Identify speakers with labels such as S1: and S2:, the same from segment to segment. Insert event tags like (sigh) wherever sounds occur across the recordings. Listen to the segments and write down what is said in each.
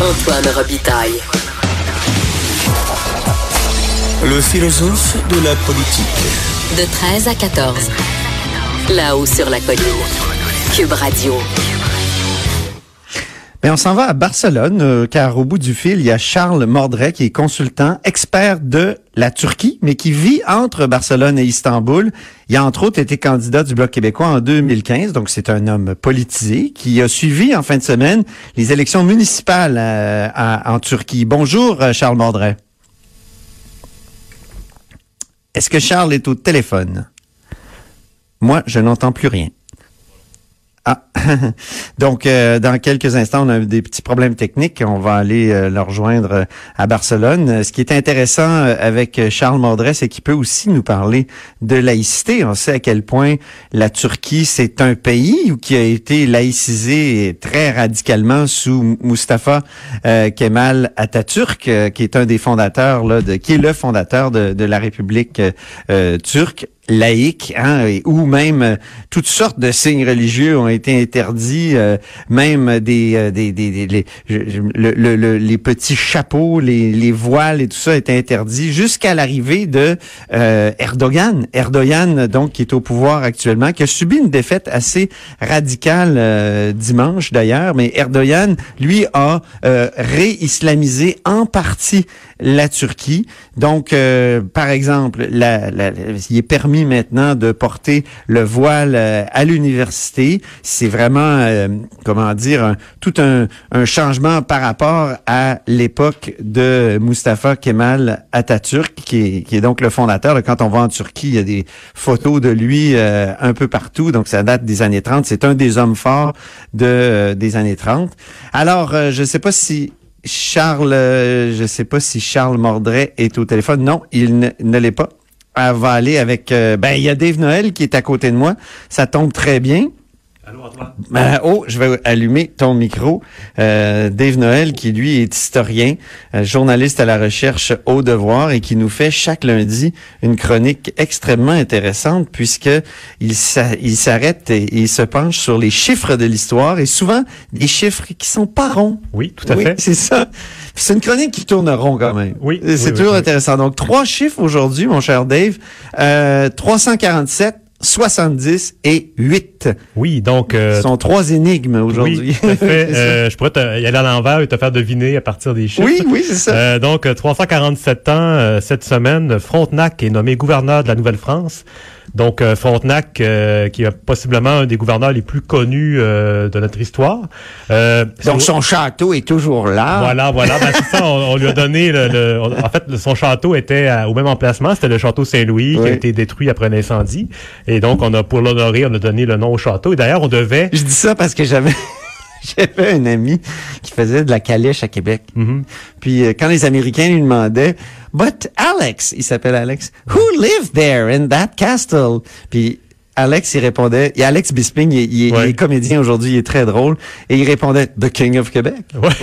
S1: Antoine Robitaille.
S2: Le philosophe de la politique.
S1: De 13 à 14. Là-haut sur la colline. Cube Radio.
S3: Mais on s'en va à Barcelone, euh, car au bout du fil, il y a Charles Mordret, qui est consultant, expert de la Turquie, mais qui vit entre Barcelone et Istanbul. Il a entre autres été candidat du Bloc québécois en 2015, donc c'est un homme politisé qui a suivi en fin de semaine les élections municipales euh, en Turquie. Bonjour, euh, Charles Mordret. Est-ce que Charles est au téléphone? Moi, je n'entends plus rien. Ah, (laughs) donc euh, dans quelques instants, on a des petits problèmes techniques. On va aller euh, le rejoindre euh, à Barcelone. Ce qui est intéressant avec Charles Mordret, c'est qu'il peut aussi nous parler de laïcité. On sait à quel point la Turquie, c'est un pays qui a été laïcisé très radicalement sous Mustafa Kemal Atatürk, qui est un des fondateurs, là, de, qui est le fondateur de la République turque laïque, hein, ou même euh, toutes sortes de signes religieux ont été interdits, euh, même des, euh, des, des, les, le, les petits chapeaux, les, les voiles et tout ça est interdit jusqu'à l'arrivée de Erdogan. Erdogan, donc, qui est au pouvoir actuellement, qui a subi une défaite assez radicale dimanche d'ailleurs, mais Erdogan, lui, a réislamisé en partie la Turquie. Donc, par exemple, la, la, il est permis maintenant de porter le voile euh, à l'université. C'est vraiment, euh, comment dire, tout un, changement par rapport à l'époque de Mustafa Kemal Atatürk, qui est, donc le fondateur. Quand on va en Turquie, il y a des photos de lui euh, un peu partout. Donc, ça date des années 30. C'est un des hommes forts de, des années 30. Alors, je ne sais pas si Charles, je sais pas si Charles Mordret est au téléphone. Non, il ne l'est pas elle va avec... Euh, ben, il y a Dave Noël qui est à côté de moi. Ça tombe très bien. Allô, Ben, oh, je vais allumer ton micro. Euh, Dave Noël, qui lui est historien, euh, journaliste à la recherche au devoir et qui nous fait chaque lundi une chronique extrêmement intéressante puisque il s'arrête et il se penche sur les chiffres de l'histoire et souvent des chiffres qui sont pas ronds.
S4: Oui, tout à oui, fait.
S3: C'est ça. C'est une chronique qui tourne rond quand même.
S4: Oui.
S3: C'est toujours intéressant. Donc, trois chiffres aujourd'hui, mon cher Dave. Euh, 347, 70 et 8.
S4: Oui, donc...
S3: Euh, Ce sont trois énigmes aujourd'hui.
S4: Oui, (laughs) euh, je pourrais te, y aller à l'envers et te faire deviner à partir des chiffres.
S3: Oui, oui, c'est ça.
S4: Euh, donc, 347 ans euh, cette semaine, Frontenac est nommé gouverneur de la Nouvelle-France. Donc, euh, Frontenac, euh, qui est possiblement un des gouverneurs les plus connus euh, de notre histoire.
S3: Donc, son château est toujours là.
S4: Voilà, voilà. Ben, c'est ça, on, lui a donné... Le, en fait, son château était au même emplacement. C'était le château Saint-Louis qui a été détruit après un incendie. Et donc, on a pour l'honorer, on a donné le nom au château. Et d'ailleurs, on devait...
S3: Je dis ça parce que j'avais... (laughs) J'avais un ami qui faisait de la calèche à Québec.
S4: Mm-hmm.
S3: Puis euh, quand les Américains lui demandaient, But Alex, il s'appelle Alex, who lived there in that castle? Puis Alex, il répondait, et Alex Bisping, il, est comédien aujourd'hui, il est très drôle, et il répondait, The King of Quebec.
S4: Ouais. (laughs)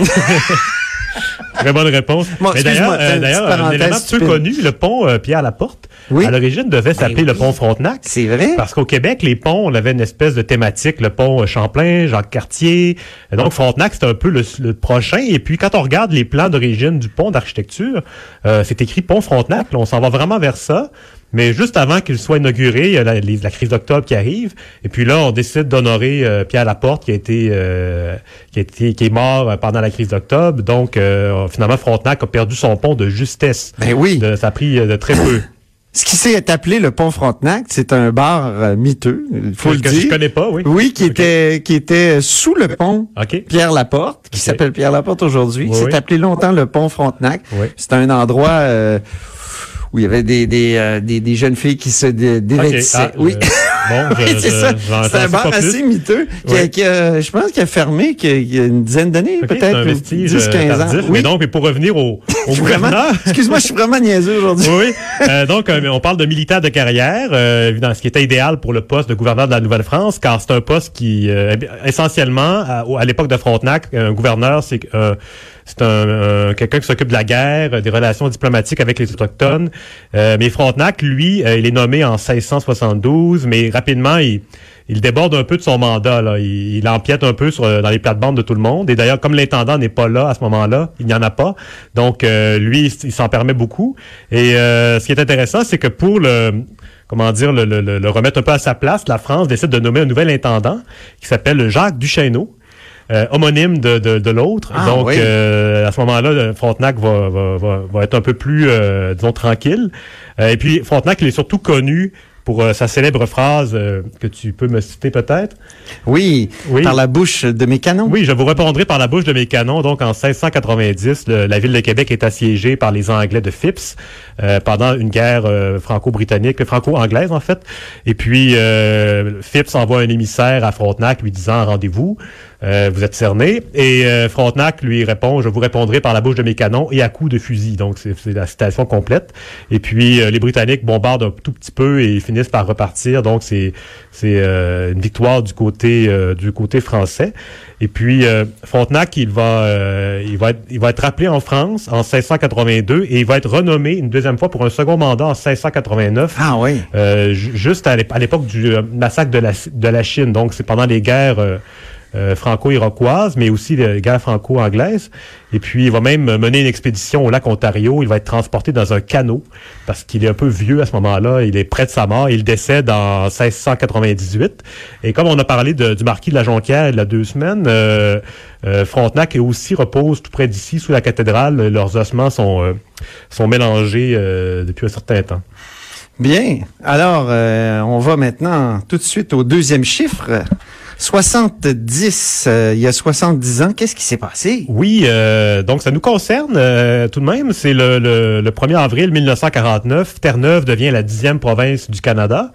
S4: Très bonne réponse. d'ailleurs, euh, un élément peu connu, le pont euh, Pierre Laporte, à l'origine devait ben s'appeler le pont Frontenac.
S3: C'est vrai.
S4: Parce qu'au Québec, les ponts, on avait une espèce de thématique, le pont Champlain, Jacques Cartier. donc Frontenac, c'est un peu le, prochain. Et puis quand on regarde les plans d'origine du pont d'architecture, euh, c'est écrit pont Frontenac. on s'en va vraiment vers ça. Mais juste avant qu'il soit inauguré, il y a la, crise d'octobre qui arrive. Et puis là, on décide d'honorer euh, Pierre Laporte, qui a été, euh, qui a été, qui est mort pendant la crise d'octobre. Donc, euh, finalement, Frontenac a perdu son pont de justesse.
S3: Ben oui.
S4: ça a pris de très peu. (coughs)
S3: Ce qui s'est appelé le pont Frontenac, c'est un bar miteux, il faut le dire.
S4: je connais pas, oui.
S3: Oui, qui était qui était sous le pont Pierre Laporte, qui s'appelle Pierre Laporte aujourd'hui. c'est appelé longtemps le pont Frontenac. C'est un endroit où il y avait des, des, euh, des, des, jeunes filles qui se dévêtissaient. Ah, oui.
S4: Euh, bon, (laughs)
S3: c'est ça. C'est un bar assez miteux qui, qui je pense qu'il a fermé il y a une dizaine d'années, peut-être 10, 15 euh, ans.
S4: Oui. Mais donc, pour revenir au, au gouverneur...
S3: Excuse-moi, je suis vraiment niaiseux aujourd'hui.
S4: Oui, euh, donc, on parle de militaire de carrière, euh, ce qui était idéal pour le poste de gouverneur de la Nouvelle-France, car c'est un poste qui, essentiellement, à, à l'époque de Frontenac, un gouverneur, c'est c'est un, quelqu'un qui s'occupe de la guerre, des relations diplomatiques avec les autochtones. Euh, mais Frontenac, lui, euh, il est nommé en 1672, mais rapidement, il, il déborde un peu de son mandat. Là. Il, il empiète un peu sur, dans les plates-bandes de tout le monde. Et d'ailleurs, comme l'intendant n'est pas là à ce moment-là, il n'y en a pas. Donc, euh, lui, il, s'en permet beaucoup. Et euh, ce qui est intéressant, c'est que pour le comment dire, le, le, le, remettre un peu à sa place, la France décide de nommer un nouvel intendant qui s'appelle Jacques Duchesneau. Euh, homonyme de, de, de l'autre.
S3: Ah,
S4: Donc,
S3: oui.
S4: euh, à ce moment-là, Frontenac va, va, va, va être un peu plus, euh, disons, tranquille. Euh, et puis, Frontenac, il est surtout connu pour euh, sa célèbre phrase euh, que tu peux me citer peut-être?
S3: Oui,
S4: Oui.
S3: par la bouche de mes canons.
S4: Oui, je vous répondrai par la bouche de mes canons. Donc, en 1690, le- la ville de Québec est assiégée par les Anglais de Phipps euh, pendant une guerre euh, franco-britannique, franco-anglaise en fait. Et puis, euh, Phipps envoie un émissaire à Frontenac lui disant rendez-vous, euh, vous êtes cerné. Et euh, Frontenac lui répond, je vous répondrai par la bouche de mes canons et à coups de fusil. Donc, c'est la citation complète. Et puis, euh, les Britanniques bombardent un tout petit peu et finissent par repartir. Donc, c'est c'est euh, une victoire du côté euh, du côté français. Et puis euh, Frontenac, il va euh, il va être, il va être rappelé en France en 1682 et il va être renommé une deuxième fois pour un second mandat en 1689.
S3: Ah oui.
S4: Euh, ju- juste à l'ép- à l'époque du massacre de la, de la Chine. Donc, c'est pendant les guerres euh, euh, franco-iroquoises, mais aussi les guerres franco-anglaises. Et puis, il va même mener une expédition au lac Ontario. Il va être transporté dans un canot parce qu'il est un peu vieux à ce moment-là. Il est près de sa mort. Il décède en 1698. Et comme on a parlé du marquis de la Jonquière il y a deux semaines, euh, euh, aussi repose tout près d'ici, sous la cathédrale. Leurs ossements sont, euh, sont mélangés euh, depuis un certain temps.
S3: Bien. Alors, euh, on va maintenant tout de suite au deuxième chiffre. 70, euh, il y a 70 ans, qu'est-ce qui s'est passé?
S4: Oui, euh, donc ça nous concerne euh, tout de même. C'est le, le, le 1er avril 1949. Terre-Neuve devient la dixième province du Canada.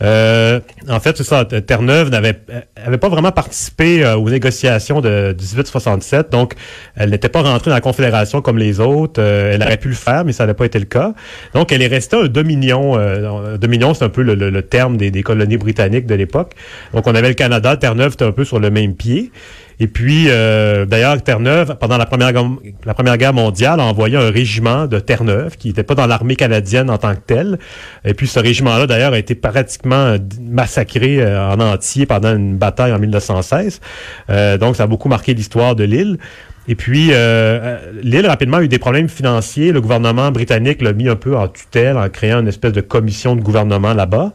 S4: Euh, en fait, c'est ça. Terre-Neuve n'avait avait pas vraiment participé euh, aux négociations de 1867, donc elle n'était pas rentrée dans la Confédération comme les autres. Euh, elle aurait pu le faire, mais ça n'a pas été le cas. Donc, elle est restée un dominion. Euh, dominion, c'est un peu le, le- le terme des, des colonies britanniques de l'époque. Donc, on avait le Canada. Terre-Neuve un peu sur le même pied. Et puis, euh, d'ailleurs, Terre-Neuve, pendant la première, la première Guerre mondiale, a envoyé un régiment de Terre-Neuve qui n'était pas dans l'armée canadienne en tant que tel. Et puis, ce régiment-là, d'ailleurs, a été pratiquement massacré euh, en entier pendant une bataille en 1916. Euh, donc, ça a beaucoup marqué l'histoire de l'île. Et puis, euh, euh, l'île rapidement a eu des problèmes financiers. Le gouvernement britannique l'a mis un peu en tutelle en créant une espèce de commission de gouvernement là-bas.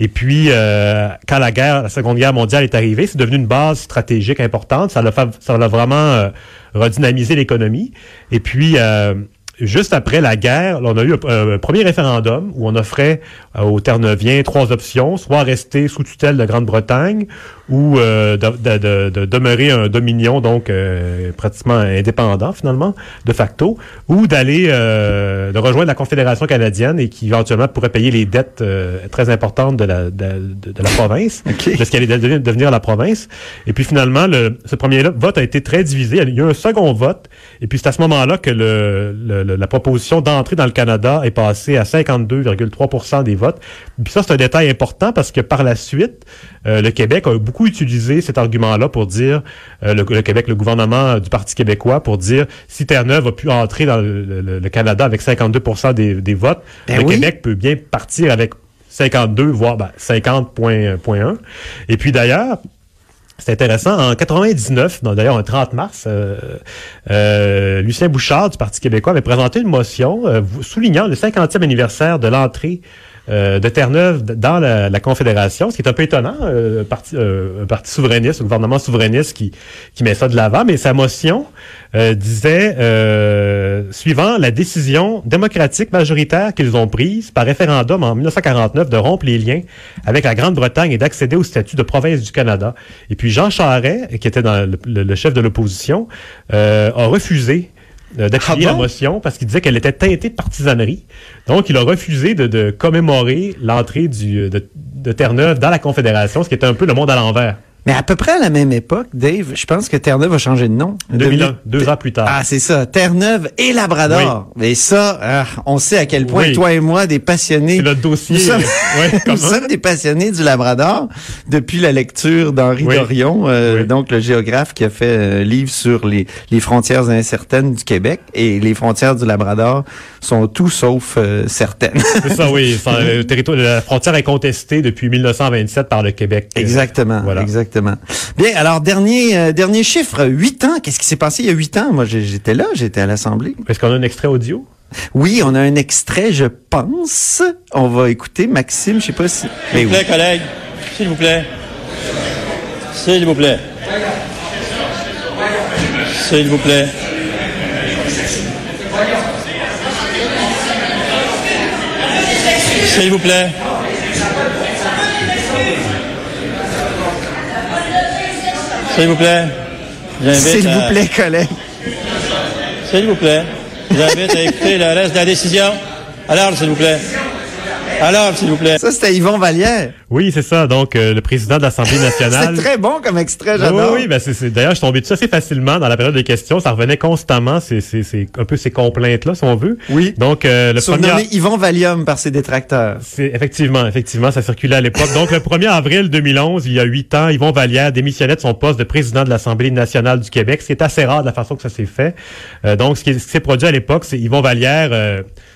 S4: Et puis, euh, quand la guerre, la Seconde Guerre mondiale est arrivée, c'est devenu une base stratégique importante. Ça l'a, ça l'a vraiment euh, redynamisé l'économie. Et puis, euh, juste après la guerre, là, on a eu un, un premier référendum où on offrait euh, aux Terre-Neuviens trois options, soit rester sous tutelle de Grande-Bretagne ou euh, de, de- de- de demeurer un dominion, donc euh, pratiquement indépendant finalement, de facto, ou d'aller euh, de rejoindre la Confédération canadienne et qui éventuellement pourrait payer les dettes euh, très importantes de la, de, la province,
S3: OK.
S4: de ce qui allait devenir, devenir la province. Et puis finalement, le, ce premier vote a été très divisé. Il y a eu un second vote, et puis c'est à ce moment-là que le, le- le- la proposition d'entrer dans le Canada est passée à 52,3 des votes. Puis ça, c'est un détail important parce que par la suite, euh, le Québec a beaucoup utilisé cet argument-là pour dire, euh, le, le Québec, le gouvernement du Parti québécois, pour dire si Terre-Neuve a pu entrer dans le, le- le Canada avec 52% des, des votes,
S3: Ben
S4: le
S3: oui.
S4: Québec peut bien partir avec 52, voire ben, 50,1. Et puis d'ailleurs, c'est intéressant. En 99, non, d'ailleurs, un 30 mars, euh, euh, Lucien Bouchard du Parti québécois avait présenté une motion euh, soulignant le 50e anniversaire de l'entrée euh, de Terre-Neuve dans la, la Confédération, ce qui est un peu étonnant, euh, parti, euh, un parti souverainiste, un gouvernement souverainiste qui, qui met ça de l'avant, mais sa motion euh, disait, euh, suivant la décision démocratique majoritaire qu'ils ont prise par référendum en 1949 de rompre les liens avec la Grande-Bretagne et d'accéder au statut de province du Canada. Et puis Jean Charest, qui était dans le, le- le chef de l'opposition, euh, a refusé d'appuyer
S3: Ah bon?
S4: la motion parce qu'il disait qu'elle était teintée de partisanerie. Donc, il a refusé de, de commémorer l'entrée du- de, de Terre-Neuve dans la Confédération, ce qui était un peu le monde à l'envers.
S3: Mais à peu près à la même époque, Dave, je pense que Terre-Neuve a changé de nom.
S4: 2001, deux ans plus tard.
S3: Ah, c'est ça. Terre-Neuve et Labrador. Mais ça, ah, on sait à quel point
S4: Oui.
S3: toi et moi, des passionnés.
S4: C'est notre dossier.
S3: Nous sommes, (laughs)
S4: Ouais, (laughs)
S3: nous sommes des passionnés du Labrador depuis la lecture d'Henri
S4: Oui.
S3: Dorion, euh,
S4: Oui.
S3: donc le géographe qui a fait un livre sur les, les frontières incertaines du Québec. Et les frontières du Labrador sont tout sauf euh, certaines.
S4: C'est ça, oui. (laughs) Ça, le territoire, la frontière est contestée depuis 1927 par le Québec. Euh,
S3: Exactement,
S4: Voilà.
S3: exactement. Bien, alors dernier euh, dernier chiffre, huit ans. Qu'est-ce qui s'est passé il y a huit ans? Moi, j'étais là, j'étais à l'Assemblée.
S4: Est-ce qu'on a un extrait audio?
S3: Oui, on a un extrait, je pense. On va écouter Maxime. Je sais pas si.
S5: S'il vous
S3: oui.
S5: plaît, collègues. S'il vous plaît. S'il vous plaît. S'il vous plaît. S'il vous plaît. S'il vous plaît. J'invite
S3: S'il
S5: à-
S3: vous plaît, collègue.
S5: S'il vous plaît. J'invite à écouter le reste de la décision. Alors, s'il vous plaît. Alors, s'il vous plaît.
S3: Ça, c'était Yvon Vallière.
S4: Oui, c'est ça. Donc, euh, le président de l'Assemblée (laughs)
S3: C'est
S4: nationale.
S3: très bon comme extrait,
S4: Oui,
S3: j'adore.
S4: oui, ben c'est, c'est- d'ailleurs, je suis tombé dessus assez facilement dans la période des questions. Ça revenait constamment, c'est, c'est, c'est un peu ces complaintes-là, si on veut.
S3: Oui.
S4: Donc, euh, le premier...
S3: Surnommé Yvon Valium par ses détracteurs.
S4: C'est effectivement, effectivement, ça circulait à l'époque. Donc, le 1er avril 2011, il y a huit ans, Yvon Vallière démissionnait de son poste de président de l'Assemblée nationale du Québec. C'est assez rare de la façon que ça s'est fait. Euh, donc, ce qui, ce qui s'est produit à l'époque, c'est Yvon Vallière.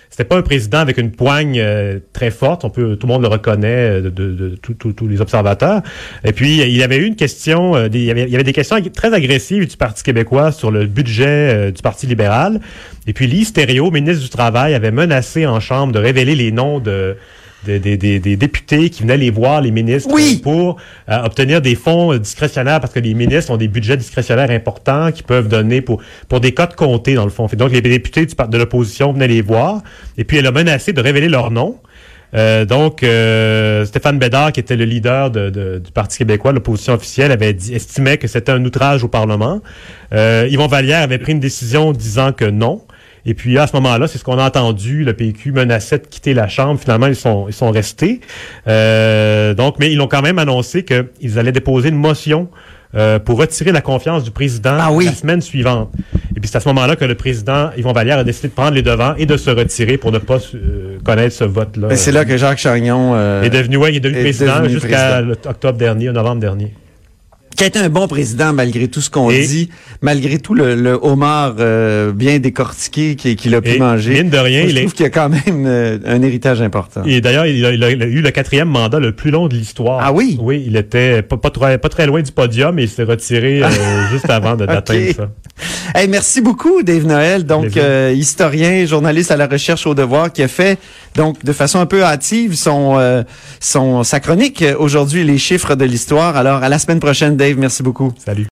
S4: Euh, c'était pas un président avec une poigne euh, très forte. On peut, tout le monde le reconnaît euh, de, tous- les observateurs. Et puis, il y avait eu une question. euh, des- il, y avait, des questions très agressives du Parti québécois sur le budget euh, du Parti libéral. Et puis, Lise Thériault, ministre du Travail, avait menacé en chambre de révéler les noms de des, des, des, des députés qui venaient les voir, les ministres,
S3: Oui.
S4: pour euh, obtenir des fonds euh, discrétionnaires, parce que les ministres ont des budgets discrétionnaires importants qu'ils peuvent donner pour, pour des cotes comptés, dans le fond. Donc, les députés de l'opposition venaient les voir, et puis elle a menacé de révéler leur nom. Euh, donc, euh, Stéphane Bédard, qui était le leader de- de- du Parti québécois, l'opposition officielle, avait dit, estimait que c'était un outrage au Parlement. Euh, Yvon Vallière avait pris une décision disant que non. Et puis à ce moment-là, c'est ce qu'on a entendu. Le PQ menaçait de quitter la Chambre. Finalement, ils sont ils sont restés. Euh, donc, mais ils ont quand même annoncé qu'ils allaient déposer une motion euh, pour retirer la confiance du président
S3: Ah oui.
S4: la semaine suivante. Et puis c'est à ce moment-là que le président Yvon Vallière a décidé de prendre les devants et de se retirer pour ne pas euh, connaître ce vote-là.
S3: Ben, c'est là que Jacques Chagnon, euh,
S4: est devenu, ouais, il est devenu
S3: est
S4: président jusqu'à octobre dernier, novembre dernier.
S3: Qui a été un bon président malgré tout ce qu'on dit, malgré tout le, le homard euh, bien décortiqué qu'il a pu manger.
S4: mine de rien,
S3: Moi, je
S4: il est-
S3: trouve qu'il y a quand même euh, un héritage important.
S4: Et d'ailleurs, il, a- il eu le quatrième mandat le plus long de l'histoire.
S3: Ah oui?
S4: Oui, il était pas, pas, très, pas très loin du podium et il s'est retiré euh, (laughs) juste avant de- d'atteindre
S3: Ok.
S4: ça.
S3: Hey, merci beaucoup, Dave Noël, donc historien, journaliste à la recherche au devoir, qui a fait donc de façon un peu hâtive son, son sa chronique aujourd'hui, les chiffres de l'histoire. Alors à la semaine prochaine, Merci beaucoup.
S4: Salut.